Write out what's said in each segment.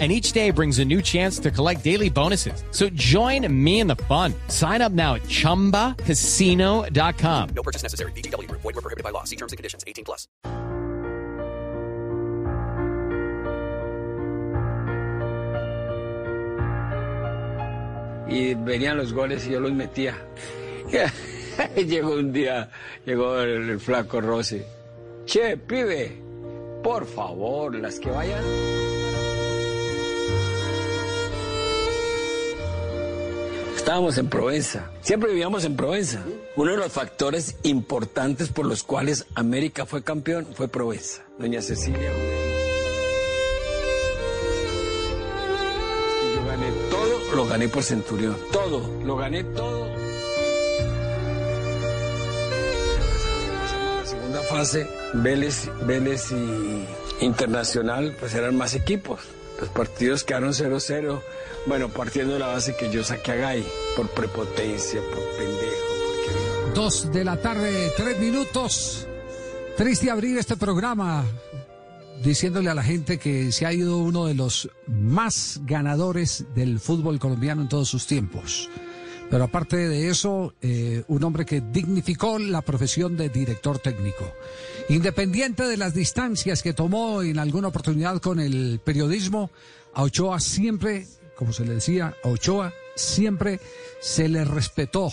and each day brings a new chance to collect daily bonuses. So join me in the fun. Sign up now at ChumbaCasino.com. No purchase necessary. BGW. Void were prohibited by law. See terms and conditions. 18 plus. Y venían los goles y yo los metía. llegó un día, llegó el, el flaco Rossi. Che, pibe, por favor, las que vayan... Estábamos en Provenza, siempre vivíamos en Provenza. Uno de los factores importantes por los cuales América fue campeón fue Provenza. Doña Cecilia. Yo gané todo, lo gané por Centurión. Todo, lo gané todo. A la segunda fase, Vélez, Vélez y Internacional, pues eran más equipos. Los partidos quedaron 0-0. Bueno, partiendo de la base que yo saqué a Gay por prepotencia, por pendejo. Porque... Dos de la tarde, tres minutos. Triste abrir este programa diciéndole a la gente que se ha ido uno de los más ganadores del fútbol colombiano en todos sus tiempos. Pero aparte de eso, eh, un hombre que dignificó la profesión de director técnico. Independiente de las distancias que tomó en alguna oportunidad con el periodismo, a Ochoa siempre, como se le decía, a Ochoa siempre se le respetó.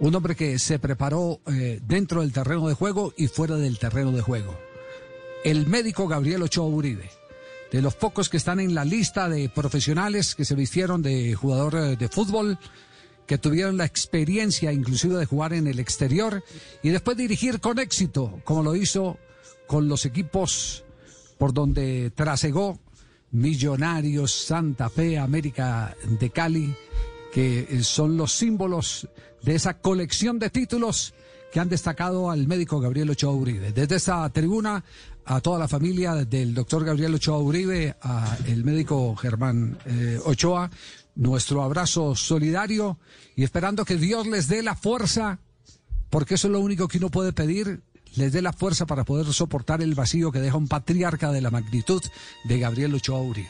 Un hombre que se preparó eh, dentro del terreno de juego y fuera del terreno de juego. El médico Gabriel Ochoa Uribe de los pocos que están en la lista de profesionales que se vistieron de jugador eh, de fútbol, que tuvieron la experiencia inclusive de jugar en el exterior y después dirigir con éxito, como lo hizo con los equipos por donde trasegó Millonarios, Santa Fe, América de Cali, que eh, son los símbolos de esa colección de títulos que han destacado al médico Gabriel Ochoa Uribe. Desde esta tribuna, a toda la familia del doctor Gabriel Ochoa Uribe, a el médico Germán eh, Ochoa, nuestro abrazo solidario y esperando que Dios les dé la fuerza, porque eso es lo único que uno puede pedir, les dé la fuerza para poder soportar el vacío que deja un patriarca de la magnitud de Gabriel Ochoa Uribe.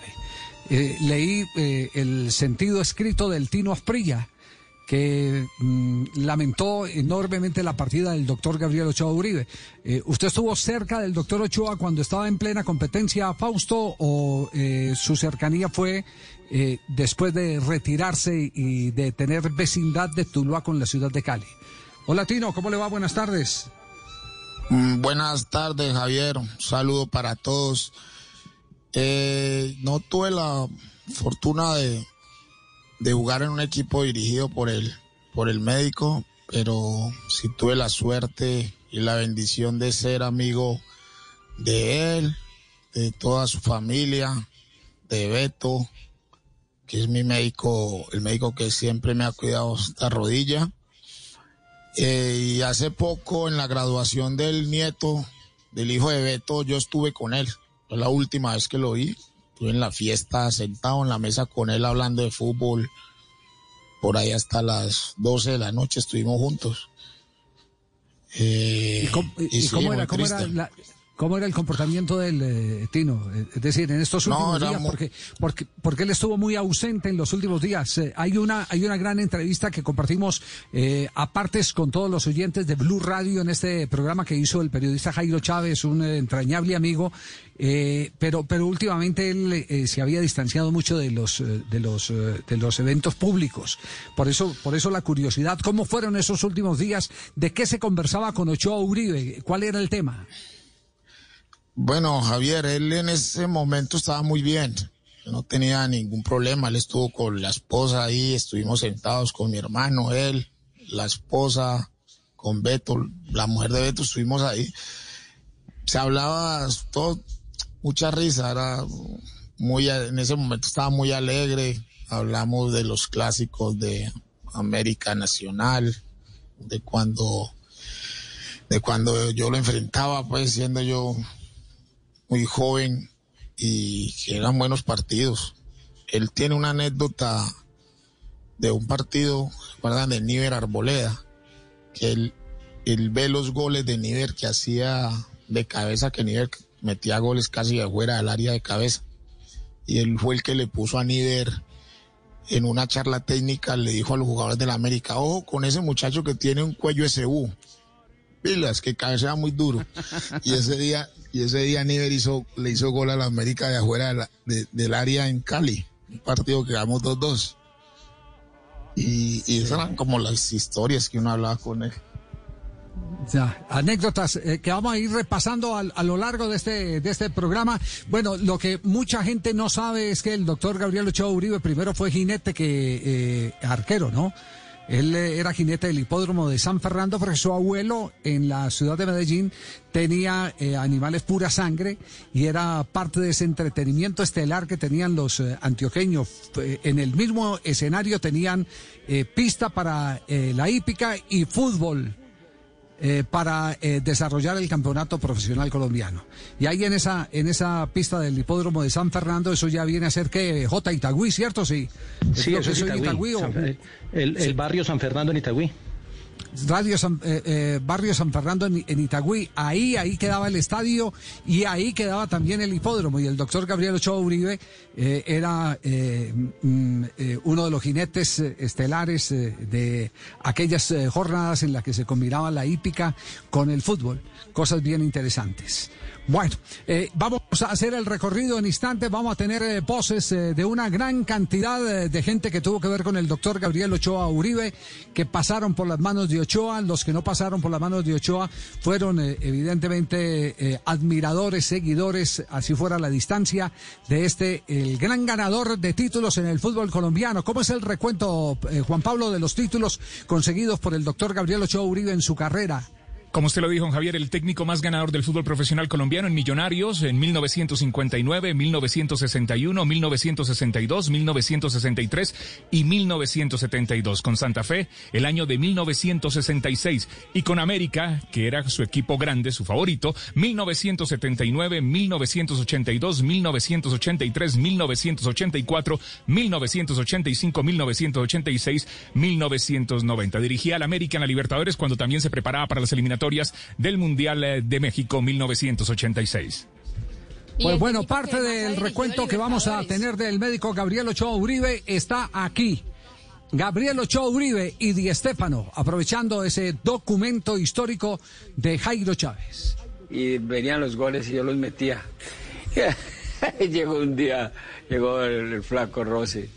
Eh, leí eh, el sentido escrito del Tino Asprilla, que mm, lamentó enormemente la partida del doctor Gabriel Ochoa Uribe. Eh, ¿Usted estuvo cerca del doctor Ochoa cuando estaba en plena competencia, Fausto, o eh, su cercanía fue eh, después de retirarse y de tener vecindad de Tuluá con la ciudad de Cali? Hola Tino, ¿cómo le va? Buenas tardes. Mm, Buenas tardes, Javier. Un saludo para todos. No tuve la fortuna de, de jugar en un equipo dirigido por el, por el médico, pero sí tuve la suerte y la bendición de ser amigo de él, de toda su familia, de Beto, que es mi médico, el médico que siempre me ha cuidado esta rodilla. Eh, y hace poco en la graduación del nieto, del hijo de Beto, yo estuve con él. Fue la última vez que lo vi. Estuve en la fiesta, sentado en la mesa con él hablando de fútbol. Por ahí hasta las 12 de la noche estuvimos juntos. Eh, ¿Y cómo, y sí, cómo era, cómo, era la- cómo era el comportamiento del eh, Tino? Eh, Es decir, en estos No, últimos era días, mu- porque, porque, porque él estuvo muy ausente en los últimos días. Eh, hay, una, hay una gran entrevista que compartimos eh, apartes con todos los oyentes de Blue Radio en este programa que hizo el periodista Jairo Chávez, un eh, entrañable amigo. eh, pero, pero últimamente él eh, se había distanciado mucho de los, de los, de los eventos públicos. Por eso, por eso la curiosidad. ¿Cómo fueron esos últimos días? ¿De qué se conversaba con Ochoa Uribe? ¿Cuál era el tema? Bueno, Javier, él en ese momento estaba muy bien. No tenía ningún problema. Él estuvo con la esposa ahí, estuvimos sentados con mi hermano, él, la esposa, con Beto, la mujer de Beto, estuvimos ahí. Se hablaba todo, mucha risa, era muy, en ese momento estaba muy alegre. Hablamos de los clásicos de América Nacional, de cuando de cuando yo lo enfrentaba, pues siendo yo muy joven y que eran buenos partidos. Él tiene una anécdota de un partido, ¿recuerdan? De Niver Arboleda, que él, él ve los goles de Niver que hacía de cabeza, que Niver metía goles casi de fuera del área de cabeza. Y él fue el que le puso a Niver en una charla técnica, le dijo a los jugadores de la América, ojo con ese muchacho que tiene un cuello SU. Pilas, que cabecea muy duro. Y ese día, y ese día Niver hizo, le hizo gol a la América de afuera del área en Cali. Un partido que ganamos 2-2. Y, y esas eran como las historias que uno hablaba con él. Ya, anécdotas eh, que vamos a ir repasando al- a, lo largo de este, de este programa. Bueno, lo que mucha gente no sabe es que el doctor Gabriel Ochoa Uribe primero fue jinete que eh, arquero, ¿no? Él eh, era jinete del hipódromo de San Fernando porque su abuelo en la ciudad de Medellín tenía eh, animales pura sangre y era parte de ese entretenimiento estelar que tenían los eh, antioqueños. En el mismo escenario tenían eh, pista para eh, la hípica y fútbol eh, para eh, desarrollar el campeonato profesional colombiano. Y ahí en esa, en esa pista del hipódromo de San Fernando, eso ya viene a ser que J. Itagüí, ¿cierto? Sí. Sí, eso es Itagüí. o- San- el, el barrio San Fernando en Itagüí. Radio San, eh, eh, Barrio San Fernando en, Itagüí. Ahí, ahí quedaba el estadio y ahí quedaba también el hipódromo. Y el doctor Gabriel Ochoa Uribe eh, era mm, uno de los jinetes estelares de aquellas jornadas en las que se combinaba la hípica con el fútbol. Cosas bien interesantes. Bueno, vamos a hacer el recorrido en instantes. Vamos a tener voces de una gran cantidad de gente que tuvo que ver con el doctor Gabriel Ochoa Uribe, que pasaron por las manos de Ochoa. Los que no pasaron por las manos de Ochoa fueron eh, evidentemente eh, admiradores, seguidores, así fuera la distancia, de este, el gran ganador de títulos en el fútbol colombiano. ¿Cómo es el recuento, eh, Juan Pablo, de los títulos conseguidos por el doctor Gabriel Ochoa Uribe en su carrera? Como usted lo dijo, Javier, el técnico más ganador del fútbol profesional colombiano en Millonarios en 1959, 1961, 1962, 1963 y 1972. Con Santa Fe, el año de 1966. Y con América, que era su equipo grande, su favorito, 1979, 1982, 1983, 1984, 1985, 1986, 1990. Dirigía al América en la Libertadores cuando también se preparaba para las eliminatorias del Mundial eh, de México 1986. Pues bueno, parte del recuento que vamos a tener del médico Gabriel Ochoa Uribe está aquí. Gabriel Ochoa Uribe y Di Stéfano, aprovechando ese documento histórico de Jairo Chávez. y venían los goles y yo los metía. llegó un día, llegó el, el flaco Rossi.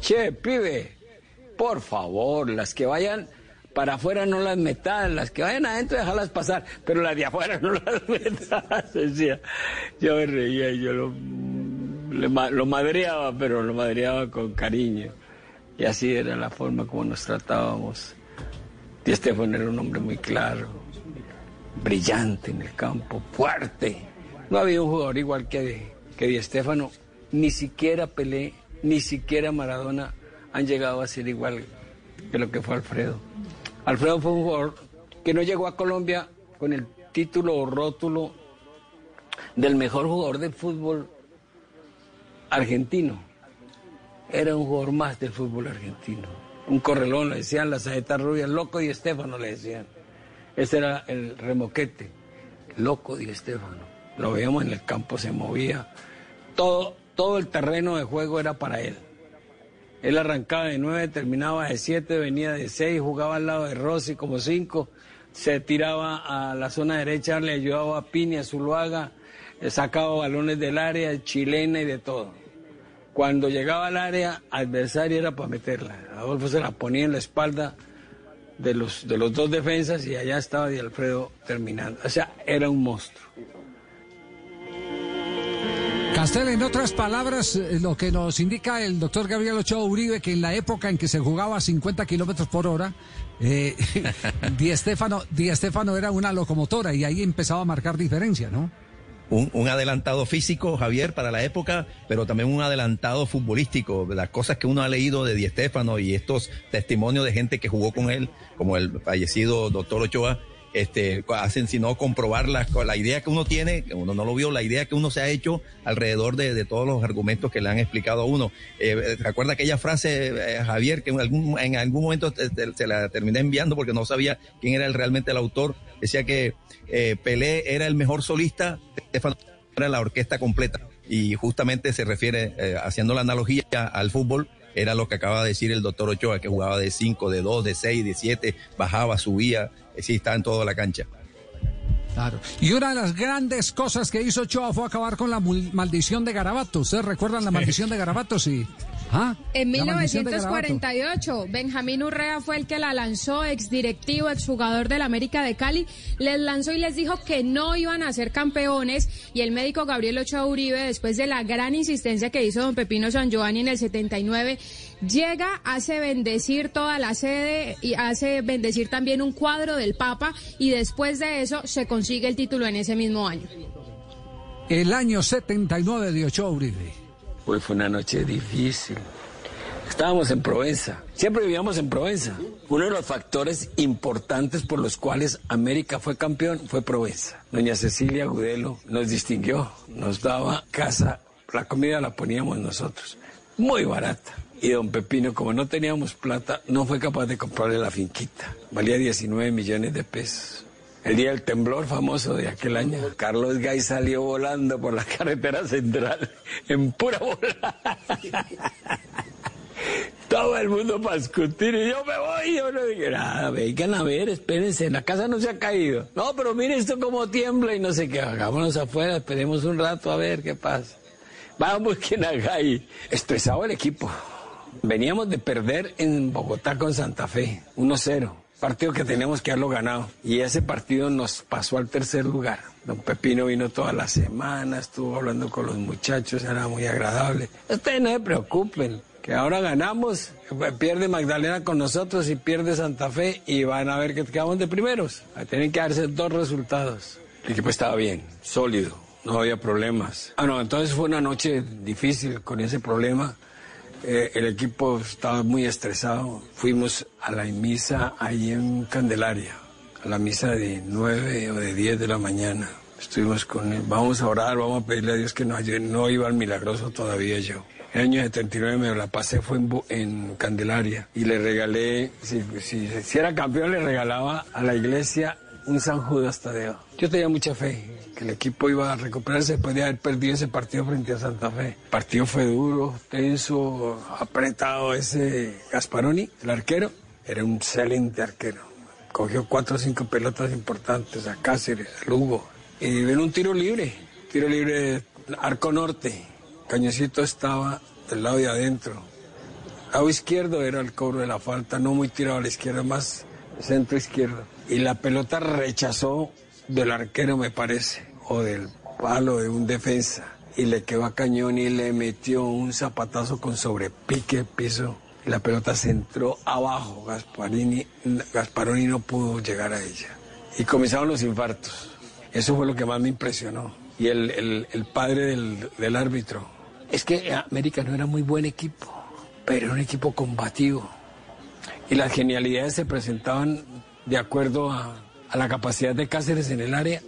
Che, pibe, por favor, las que vayan para afuera no las metas, las que vayan adentro dejarlas pasar, pero las de afuera no las metas. Decía, yo me reía y yo lo, madreaba, pero lo madreaba con cariño. Y así era la forma como nos tratábamos. Di Estefano era un hombre muy claro, brillante en el campo, fuerte. No había un jugador igual que, que Di Stéfano, ni siquiera Pelé, ni siquiera Maradona han llegado a ser igual que lo que fue Alfredo. Alfredo fue un jugador que no llegó a Colombia con el título o rótulo del mejor jugador de fútbol argentino. Era un jugador más del fútbol argentino. Un correlón, le decían la saeta rubia, loco Di Stéfano le decían. Ese era el remoquete, loco Di Stéfano. Lo veíamos en el campo, se movía. Todo, todo el terreno de juego era para él. Él arrancaba de nueve, terminaba de siete, venía de seis, jugaba al lado de Rossi como cinco, se tiraba a la zona derecha, le ayudaba a Pini, a Zuluaga, eh, sacaba balones del área, chilena y de todo. Cuando llegaba al área adversaria era para meterla. Adolfo se la ponía en la espalda de los, de los dos defensas y allá estaba Di Alfredo terminando. O sea, era un monstruo. En otras palabras, eh, lo que nos indica el doctor Gabriel Ochoa Uribe, que en la época en que se jugaba a 50 kilómetros por hora, eh, Di, Stéfano era una locomotora y ahí empezaba a marcar diferencia, ¿no? un, un adelantado físico, Javier, para la época, pero también un adelantado futbolístico. Las cosas que uno ha leído de Di Stéfano y estos testimonios de gente que jugó con él, como el fallecido doctor Ochoa, este, hacen sino comprobar la, la idea que uno tiene, que uno no lo vio, la idea que uno se ha hecho alrededor de, de todos los argumentos que le han explicado a uno. Eh, ¿Recuerda aquella frase, eh, Javier, que en algún, en algún momento te- te- se la terminé enviando porque no sabía quién era el, realmente el autor? Decía que eh, Pelé era el mejor solista, Estefano era la orquesta completa. Y justamente se refiere, eh, haciendo la analogía al fútbol, era lo que acaba de decir el doctor Ochoa, que jugaba de 5, de 2, de 6, de 7, bajaba, subía, eh, sí, estaba en toda la cancha. Claro. Y una de las grandes cosas que hizo Ochoa fue acabar con la maldición de Garabato. ¿Ustedes recuerdan la maldición de Garabato? Sí. ¿Ah? En La maldición de Garabato. 1948, Benjamín Urrea fue el que la lanzó, exdirectivo, exjugador del América de Cali, les lanzó y les dijo que no iban a ser campeones y el médico Gabriel Ochoa Uribe, después de la gran insistencia que hizo don Pepino San Giovanni en el 79, llega, hace bendecir toda la sede y hace bendecir también un cuadro del Papa y después de eso se consigue el título en ese mismo año. El año 79 de Ochoa Uribe. Pues fue una noche difícil. Estábamos en Provenza. Siempre vivíamos en Provenza. Uno de los factores importantes por los cuales América fue campeón fue Provenza. Doña Cecilia Gudelo nos distinguió, nos daba casa, la comida la poníamos nosotros, muy barata. Y don Pepino, como no teníamos plata, no fue capaz de comprarle la finquita. Valía 19 millones de pesos. El día del temblor famoso de aquel año, Carlos Gay salió volando por la carretera central en pura bola. Todo el mundo para discutir y yo me voy. Yo no dije nada, vengan a ver, espérense, la casa no se ha caído. No, pero mire esto como tiembla y no sé qué, hagámonos afuera, esperemos un rato a ver qué pasa. Vamos, quien haga ahí. Estresado el equipo. Veníamos de perder en Bogotá con Santa Fe, 1-0. Partido que teníamos que haberlo ganado. Y ese partido nos pasó al tercer lugar. Don Pepino vino toda la semana, estuvo hablando con los muchachos, era muy agradable. Ustedes no se preocupen, que ahora ganamos, pierde Magdalena con nosotros y pierde Santa Fe y van a ver que quedamos de primeros. Tienen que darse dos resultados. El equipo estaba bien, sólido, no había problemas. Ah, no, entonces fue una noche difícil con ese problema. Eh, el equipo estaba muy estresado. Fuimos a la misa ahí en Candelaria, a la misa de 9 o de 10 de la mañana. Estuvimos con él, vamos a orar, vamos a pedirle a Dios que nos ayude. No iba al milagroso todavía yo. El año 79 me la pasé, fue en, en Candelaria y le regalé, si era campeón, le regalaba a la iglesia un San Judas Tadeo. Yo tenía mucha fe que el equipo iba a recuperarse después de haber perdido ese partido frente a Santa Fe. El partido fue duro, tenso, apretado. Ese Gasparoni, el arquero, era un excelente arquero. Cogió cuatro o cinco pelotas importantes a Cáceres, a Lugo. Y ven un tiro libre, tiro libre arco norte. Cañoncito estaba del lado de adentro. Lado izquierdo era el cobro de la falta, no muy tirado a la izquierda, más centro izquierdo. Y la pelota rechazó del arquero, me parece, o del palo de un defensa. Y le quedó a Cañón y le metió un zapatazo con sobrepique piso. La pelota se entró abajo. Gasparini, Gasparoni no pudo llegar a ella. Y comenzaron los infartos. Eso fue lo que más me impresionó. Y el, el- el padre del, del árbitro. Es que América no era muy buen equipo, pero era un equipo combativo. Y las genialidades se presentaban de acuerdo a, la capacidad de Cáceres en el área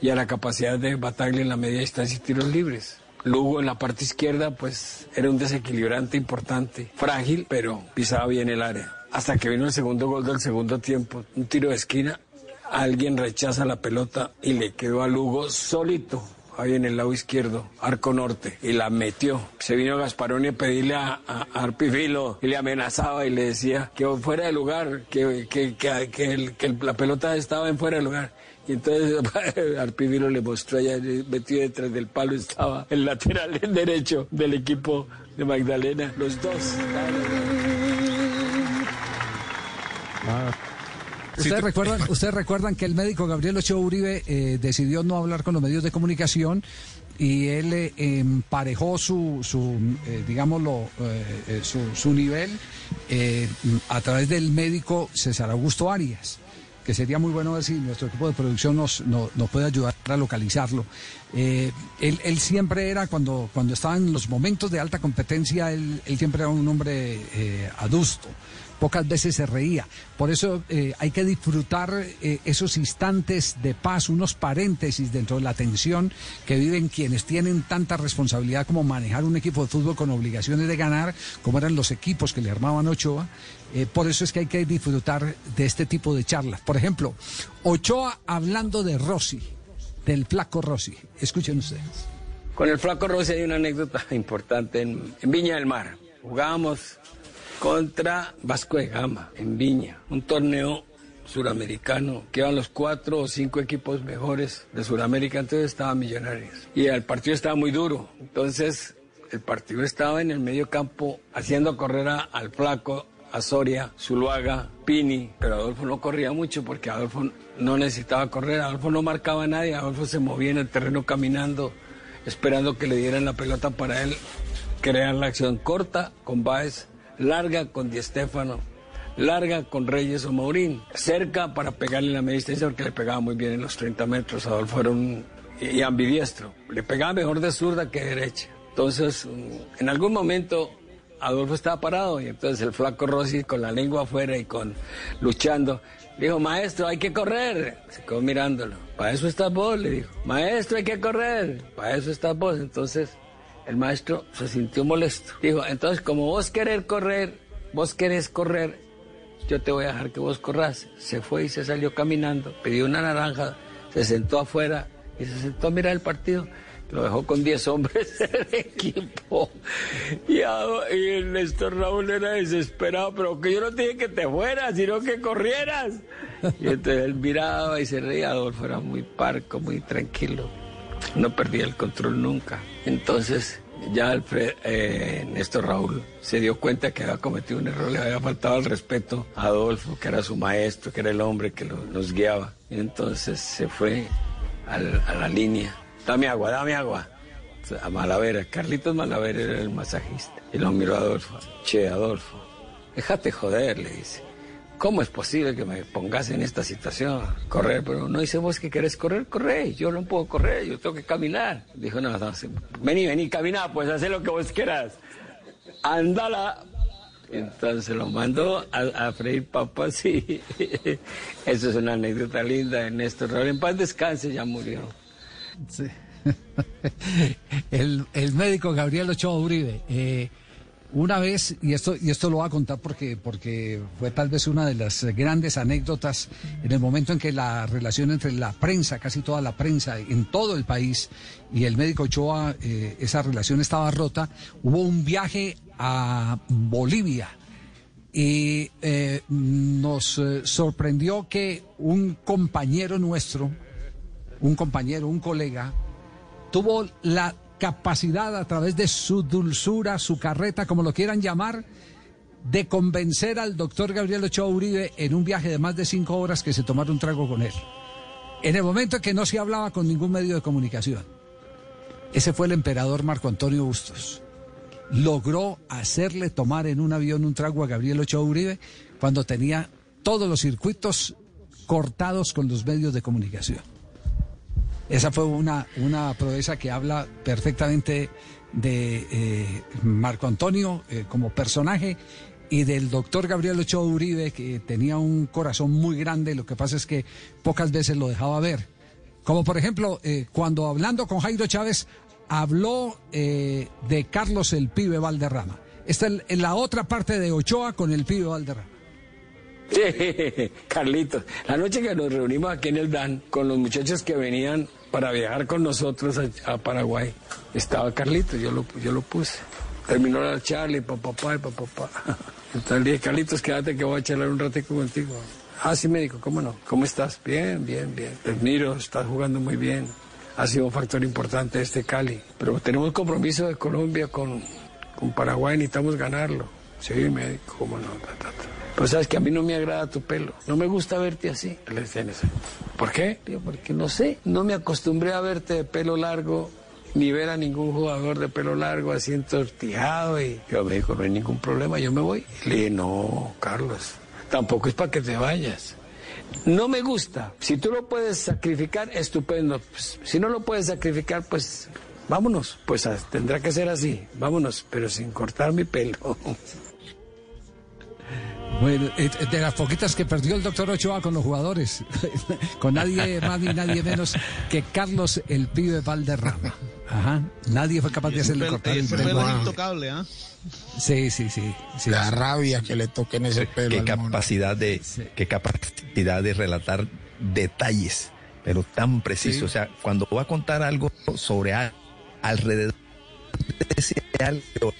y a la capacidad de Bataglia en la media distancia y tiros libres. Lugo en la parte izquierda, pues era un desequilibrante importante, frágil, pero pisaba bien el área. Hasta que vino el segundo gol del segundo tiempo, un tiro de esquina, alguien rechaza la pelota y le quedó a Lugo solito. Ahí en el lado izquierdo, arco norte, y la metió. Se vino Gasparoni a pedirle a, a, Arpifilo y le amenazaba y le decía que fuera de lugar, que, que, que, la pelota estaba en fuera de lugar. Y entonces Arpifilo le mostró allá, metido detrás del palo, estaba el lateral derecho del equipo de Magdalena. Los dos. ¿Ustedes, recuerdan, ¿Ustedes recuerdan que el médico Gabriel Ochoa Uribe eh, decidió no hablar con los medios de comunicación y él eh, emparejó su, su eh, digámoslo, eh, su, su nivel a través del médico César Augusto Arias? que sería muy bueno ver si nuestro equipo de producción nos, nos, nos puede ayudar a localizarlo. Él, él siempre era, cuando, cuando estaba en los momentos de alta competencia, él, él siempre era un hombre adusto, pocas veces se reía. Por eso eh, hay que disfrutar eh, esos instantes de paz, unos paréntesis dentro de la tensión que viven quienes tienen tanta responsabilidad como manejar un equipo de fútbol con obligaciones de ganar, como eran los equipos que le armaban Ochoa. Eh, por eso es que hay que disfrutar de este tipo de charlas. Por ejemplo, Ochoa hablando de Rossi, del flaco Rossi. Escuchen ustedes. Con el flaco Rossi hay una anécdota importante en, en Viña del Mar. Jugábamos contra Vasco de Gama en Viña, un torneo suramericano que iban los cuatro o cinco equipos mejores de Sudamérica, entonces estaban millonarios. Y el partido estaba muy duro, entonces el partido estaba en el medio campo haciendo correr a- al flaco, a Soria, Zuluaga, Pini, pero Adolfo no corría mucho porque Adolfo no necesitaba correr, Adolfo no marcaba a nadie, Adolfo se movía en el terreno caminando, esperando que le dieran la pelota para él crear la acción corta con Baez, larga con Di Stéfano, larga con Reyes o Maurín, cerca para pegarle la media distancia porque le pegaba muy bien en los 30 metros. Adolfo era un y ambidiestro, le pegaba mejor de zurda que de derecha. Entonces, en algún momento Adolfo estaba parado y entonces el flaco Rossi con la lengua afuera y con luchando dijo, maestro, hay que correr. Se quedó mirándolo. Para eso estás vos, le dijo. Maestro, hay que correr. Para eso estás vos. Entonces el maestro se sintió molesto. Dijo, entonces como vos querés correr, vos querés correr, yo te voy a dejar que vos corras. Se fue y se salió caminando, pidió una naranja, se sentó afuera y se sentó a mirar el partido. Lo dejó con 10 hombres del equipo. Y, a- el Néstor Raúl era desesperado, pero que yo no te dije que te fueras, sino que corrieras. Y entonces él miraba y se reía. Adolfo era muy parco, muy tranquilo. No perdía el control nunca. Entonces ya Alfred, eh, Néstor Raúl se dio cuenta que había cometido un error, le había faltado el respeto a Adolfo, que era su maestro, que era el hombre que lo- nos guiaba. Entonces se fue a la línea. Dame agua, dame agua. A Malavera, Carlitos Malavera era el masajista. Y lo miró a Adolfo. Che, Adolfo, déjate joder, le dice. ¿Cómo es posible que me pongas en esta situación? Correr, pero no dice vos que querés correr, corre. Yo no puedo correr, yo tengo que caminar. Dijo, no, no, vení, vení, camina, pues haz lo que vos quieras. Ándala. Entonces lo mandó a, a freír papas y eso es una anécdota linda de Néstor. En paz descanse, ya murió. Sí. el, el médico Gabriel Ochoa Uribe. eh, una vez, y esto, y esto lo voy a contar porque, porque fue tal vez una de las grandes anécdotas en el momento en que la relación entre la prensa, casi toda la prensa en todo el país, y el médico Ochoa, eh, esa relación estaba rota, hubo un viaje a Bolivia. Y eh, nos eh, sorprendió que un compañero nuestro, un compañero, un colega, tuvo la capacidad a través de su dulzura, su carreta, como lo quieran llamar, de convencer al doctor Gabriel Ochoa Uribe en un viaje de más de cinco horas que se tomara un trago con él. En el momento en que no se hablaba con ningún medio de comunicación. Ese fue el emperador Marco Antonio Bustos. Logró hacerle tomar en un avión un trago a Gabriel Ochoa Uribe cuando tenía todos los circuitos cortados con los medios de comunicación. Esa fue una, una proeza que habla perfectamente de eh, Marco Antonio eh, como personaje y del doctor Gabriel Ochoa Uribe, que tenía un corazón muy grande, lo que pasa es que pocas veces lo dejaba ver. Como por ejemplo, eh, cuando hablando con Jairo Chávez, habló de Carlos el Pibe Valderrama. Esta es la otra parte de Ochoa con el Pibe Valderrama. Sí, Carlitos. La noche que nos reunimos aquí en el DAN con los muchachos que venían para viajar con nosotros a, Paraguay, estaba Carlitos, yo lo, yo lo puse. Terminó la charla y papá, papá, papá. Entonces le dije, Carlitos, quédate que voy a charlar un ratico contigo. Ah, sí, me dijo, ¿cómo no? ¿Cómo estás? Bien, bien, bien. Te admiro, estás jugando muy bien. Ha sido un factor importante este Cali. Pero tenemos compromiso de Colombia con, con Paraguay, necesitamos ganarlo. Sí, me dijo, ¿cómo no? Ta. Pues sabes que a mí no me agrada tu pelo. No me gusta verte así. Le decía en eso. ¿Por qué? Digo, porque no sé. No me acostumbré a verte de pelo largo, ni ver a ningún jugador de pelo largo así entortijado. Y yo me dijo, no hay ningún problema, yo me voy. Le dije, no, Carlos, tampoco es para que te vayas. No me gusta. Si tú lo puedes sacrificar, estupendo. Pues, si no lo puedes sacrificar, pues vámonos. Pues ah, tendrá que ser así. Vámonos, pero sin cortar mi pelo. Bueno, eh, de las poquitas que perdió el doctor Ochoa con los jugadores, con nadie más ni nadie menos que Carlos el pibe Valderrama. Ajá, nadie fue capaz de hacerle cortar el pelo. el intocable, ¿ah? Sí, sí, sí. sí. La rabia que le toquen ese pelo. qué capacidad de qué capacidad de relatar detalles pero tan preciso o sea cuando va a contar algo sobre a- alrededor de ese algo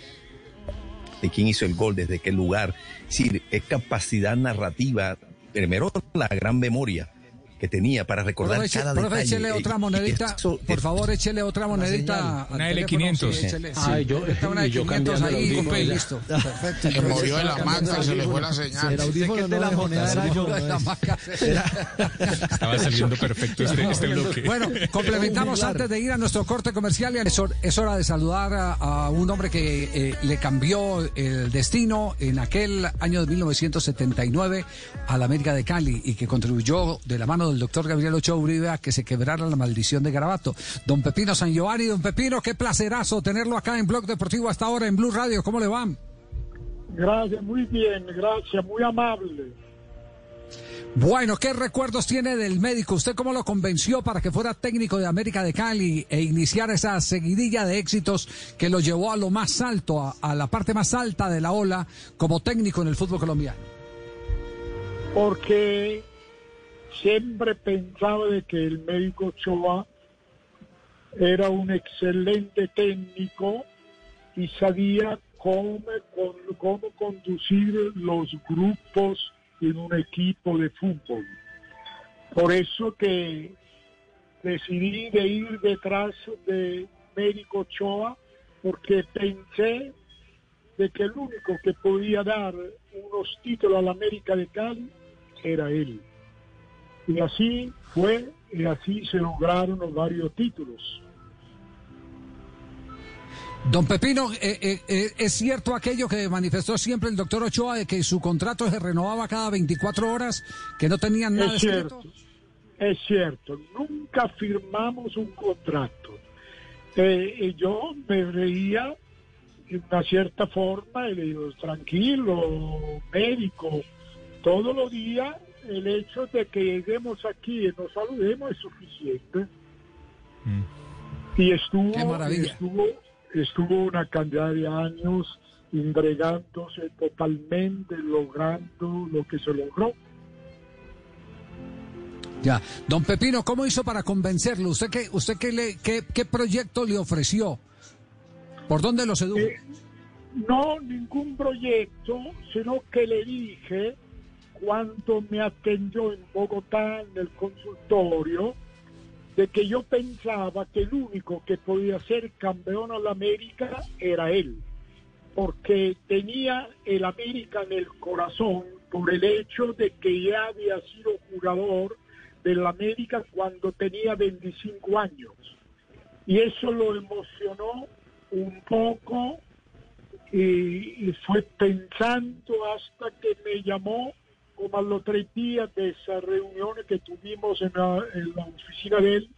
de quién hizo el gol desde qué lugar. Es decir es capacidad narrativa primero la gran memoria que tenía para recordar Profe, cada profe, detalle échele otra y monedita. eso Por favor, échele otra monedita. Una teléfono, L500. sí, échele, sí. Ay, yo- Está una de y yo 500 cambiando el ahí, y listo. Perfecto. Se murió de la maca, se le fue la señal. El audífono no de moneda era yo. La. Estaba saliendo perfecto este, este bloque. Bueno, complementamos antes de ir a nuestro corte comercial. y Es, hor- es hora de saludar a, a un hombre que eh, le cambió el destino en aquel año de 1979 a la América de Cali y que contribuyó de la mano del doctor Gabriel Ochoa Uribe a que se quebrara la maldición de Garabato. Don Pepino San Giovanni, don Pepino, qué placerazo tenerlo acá en Blog Deportivo hasta ahora en Blue Radio. ¿Cómo le va? Gracias, muy bien, gracias, muy amable. Bueno, ¿qué recuerdos tiene del médico? ¿Usted cómo lo convenció para que fuera técnico de América de Cali e iniciar esa seguidilla de éxitos que lo llevó a lo más alto, a, a la parte más alta de la ola como técnico en el fútbol colombiano? Porque siempre pensaba de que el médico Ochoa era un excelente técnico y sabía cómo, cómo conducir los grupos en un equipo de fútbol. Por eso que decidí de ir detrás de médico Ochoa porque pensé de que el único que podía dar unos títulos a la América de Cali era él. Y así fue, y así se lograron los varios títulos. Don Pepino, eh, eh, eh, ¿es cierto aquello que manifestó siempre el doctor Ochoa de que su contrato se renovaba cada 24 horas, que no tenían nada Es escrito? cierto, es cierto, nunca firmamos un contrato. Eh, y yo me reía de una cierta forma y le digo, tranquilo, médico, todos los días el hecho de que lleguemos aquí y nos saludemos es suficiente. Y estuvo, Qué maravilla. estuvo, estuvo una cantidad de años entregándose totalmente, logrando lo que se logró. Ya, don Pepino, ¿cómo hizo para convencerlo? ¿Usted qué, usted qué, le, qué, qué proyecto le ofreció? ¿Por dónde lo sedujo? Eh, no ningún proyecto, sino que le dije cuando me atendió en Bogotá en el consultorio de que yo pensaba que el único que podía ser campeón a la América era él, porque tenía el América en el corazón por el hecho de que ya había sido jugador del América cuando tenía 25 años. Y eso lo emocionó un poco y fue pensando hasta que me llamó como a los tres días de esas reuniones que tuvimos en la, en la oficina de él,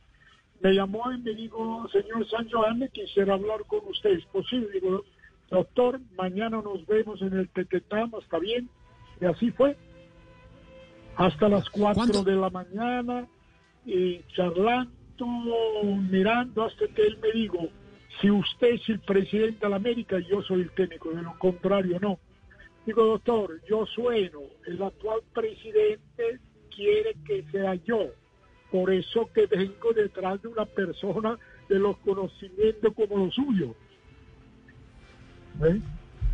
me llamó y me dijo, señor San Joan, quisiera hablar con usted, ¿es posible? Digo, doctor, mañana nos vemos en el Tetetama, ¿está bien? Y así fue. Hasta las cuatro ¿Cuándo? de la mañana, y charlando, mirando, hasta que él me dijo, si usted es el presidente de la América, yo soy el técnico, de lo contrario no. Digo, doctor, yo sueno, el actual presidente quiere que sea yo. Por eso que vengo detrás de una persona de los conocimientos como los suyos. ¿Ve?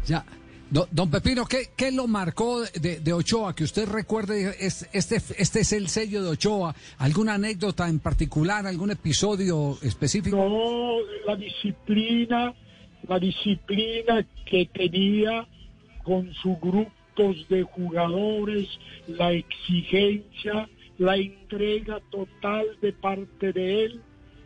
Ya. Do- don Pepino, ¿qué, qué lo marcó de, de Ochoa? Que usted recuerde, es- este, este es el sello de Ochoa. ¿Alguna anécdota en particular, algún episodio específico? No, la disciplina, la disciplina que tenía con sus grupos de jugadores, la exigencia, la entrega total de parte de él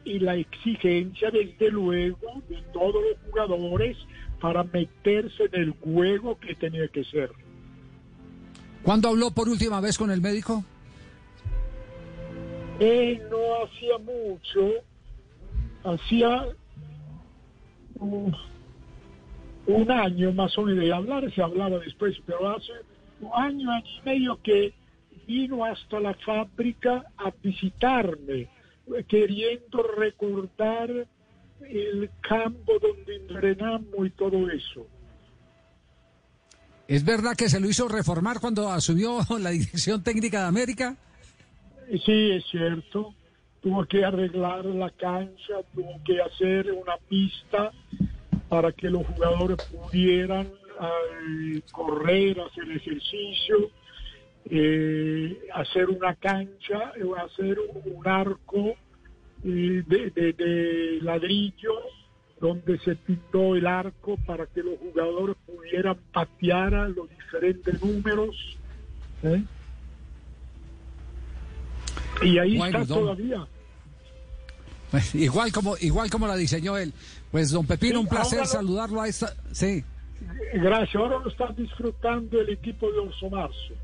y la exigencia desde luego de todos los jugadores para meterse en el juego que tenía que ser. ¿Cuándo habló por última vez con el médico? Él no hacía mucho, hacía un, un año más o menos de hablar, se hablaba después, pero hace año, año y medio que vino hasta la fábrica a visitarme, queriendo recordar el campo donde entrenamos y todo eso. ¿Es verdad que se lo hizo reformar cuando asumió la dirección técnica de América? Sí, es cierto. Tuvo que arreglar la cancha, tuvo que hacer una pista para que los jugadores pudieran eh, correr, hacer ejercicio, eh, hacer una cancha, eh, hacer un arco de, de- de ladrillo donde se pintó el arco para que los jugadores pudieran patear a los diferentes números. ¿eh? Y ahí Bueno, está don- todavía. Pues, igual como igual como la diseñó él. Pues don Pepino, Sí, un placer ahora saludarlo a esta. Sí, Gracias. Ahora lo está disfrutando el equipo de Orso Marzo.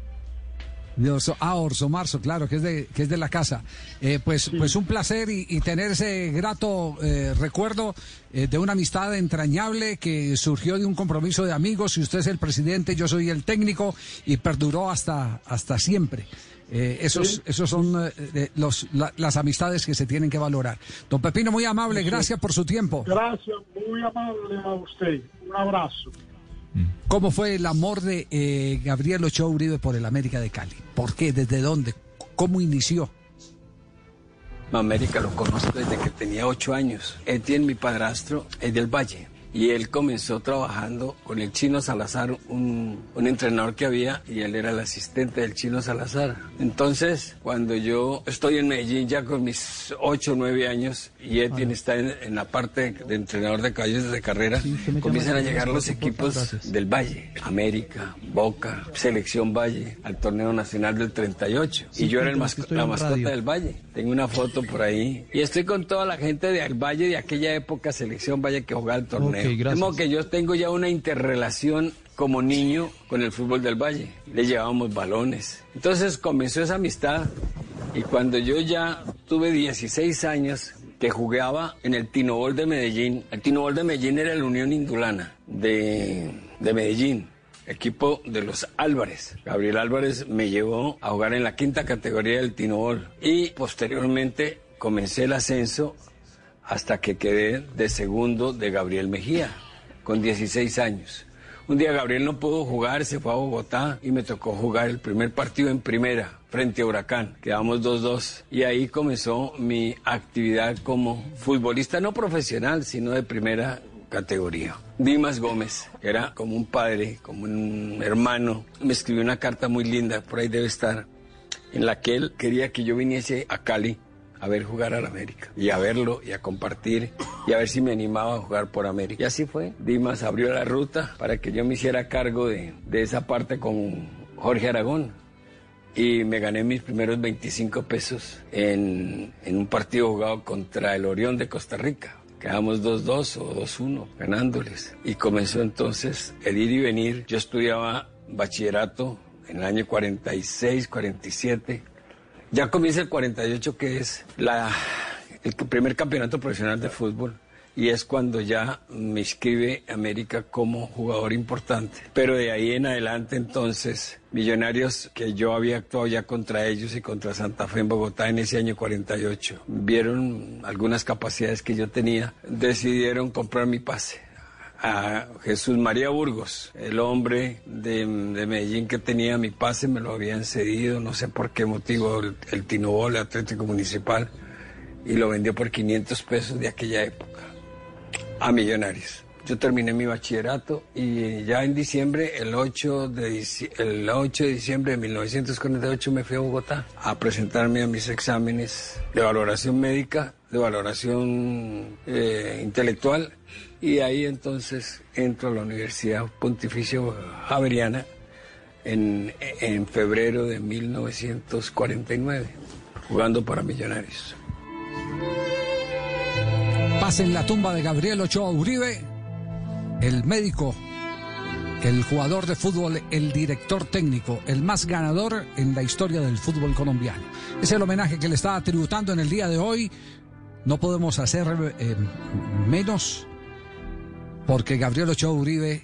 de Orso, ah, Orso Marzo, claro, que es de que es de la casa. Eh, pues pues un placer y, y tener ese grato eh, recuerdo eh, de una amistad entrañable que surgió de un compromiso de amigos. Si usted es el presidente, yo soy el técnico y perduró hasta hasta siempre. Eh, esos, Sí. esos son eh, los, la- las amistades que se tienen que valorar. Don Pepino, muy amable, gracias por su tiempo. Gracias, muy amable a usted. Un abrazo. ¿Cómo fue el amor de eh, Gabriel Ochoa Uribe por el América de Cali? ¿Por qué? ¿Desde dónde? ¿Cómo inició? América lo conozco desde que tenía ocho años. Etienne, mi padrastro, es del Valle. Y él comenzó trabajando con el Chino Salazar, un, un entrenador que había, y él era el asistente del Chino Salazar. Entonces, cuando yo estoy en Medellín ya con mis ocho o nueve años, y Etienne está en, en la parte de entrenador de caballos de carrera, comienzan a llegar los equipos del Valle, América, Boca, Selección Valle, al torneo nacional del 38. y yo era el masco- la mascota del Valle. Tengo una foto por ahí. Y estoy con toda la gente del Valle de aquella época, Selección Valle, que jugaba el torneo. Ok, gracias. Modo que yo tengo ya una interrelación como niño con el fútbol del Valle. Le llevábamos balones. Entonces comenzó esa amistad. Y cuando yo ya tuve 16 años, que jugaba en el Tinobol de Medellín. El Tinobol de Medellín era la Unión Indulana de, de Medellín equipo de los Álvarez. Gabriel Álvarez me llevó a jugar en la quinta categoría del Tinobol y posteriormente comencé el ascenso hasta que quedé de segundo de Gabriel Mejía con 16 años. Un día Gabriel no pudo jugar, se fue a Bogotá y me tocó jugar el primer partido en primera frente a Huracán. Quedamos 2-2 y ahí comenzó mi actividad como futbolista no profesional, sino de primera categoría. Dimas Gómez, que era como un padre, como un hermano, me escribió una carta muy linda, por ahí debe estar, en la que él quería que yo viniese a Cali a ver jugar al América y a verlo y a compartir y a ver si me animaba a jugar por América. Y así fue. Dimas abrió la ruta para que yo me hiciera cargo de, de esa parte con Jorge Aragón y me gané mis primeros 25 pesos en, en un partido jugado contra el Orión de Costa Rica. Quedamos 2-2 o 2-1 ganándoles. Y comenzó entonces el ir y venir. Yo estudiaba bachillerato en el año 46, 47. Ya comienza el 48, que es la, el primer campeonato profesional de fútbol. Y es cuando ya me inscribe América como jugador importante. Pero de ahí en adelante entonces, Millonarios, que yo había actuado ya contra ellos y contra Santa Fe en Bogotá en ese año 48, vieron algunas capacidades que yo tenía, decidieron comprar mi pase a Jesús María Burgos, el hombre de, de Medellín que tenía mi pase, me lo habían cedido, no sé por qué motivo, el, el Tinobol, el Atlético Municipal, y lo vendió por 500 pesos de aquella época a Millonarios. Yo terminé mi bachillerato y ya en diciembre, el 8 de, dici- el 8 de diciembre de 1948 me fui a Bogotá a presentarme a mis exámenes de valoración médica, de valoración eh, intelectual y ahí entonces entro a la Universidad Pontificia Javeriana en, en febrero de 1949, jugando para Millonarios. Pasa en la tumba de Gabriel Ochoa Uribe, el médico, el jugador de fútbol, el director técnico, el más ganador en la historia del fútbol colombiano. Es el homenaje que le está tributando en el día de hoy. No podemos hacer eh, menos porque Gabriel Ochoa Uribe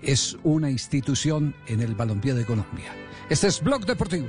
es una institución en el balompié de Colombia. Este es Blog Deportivo.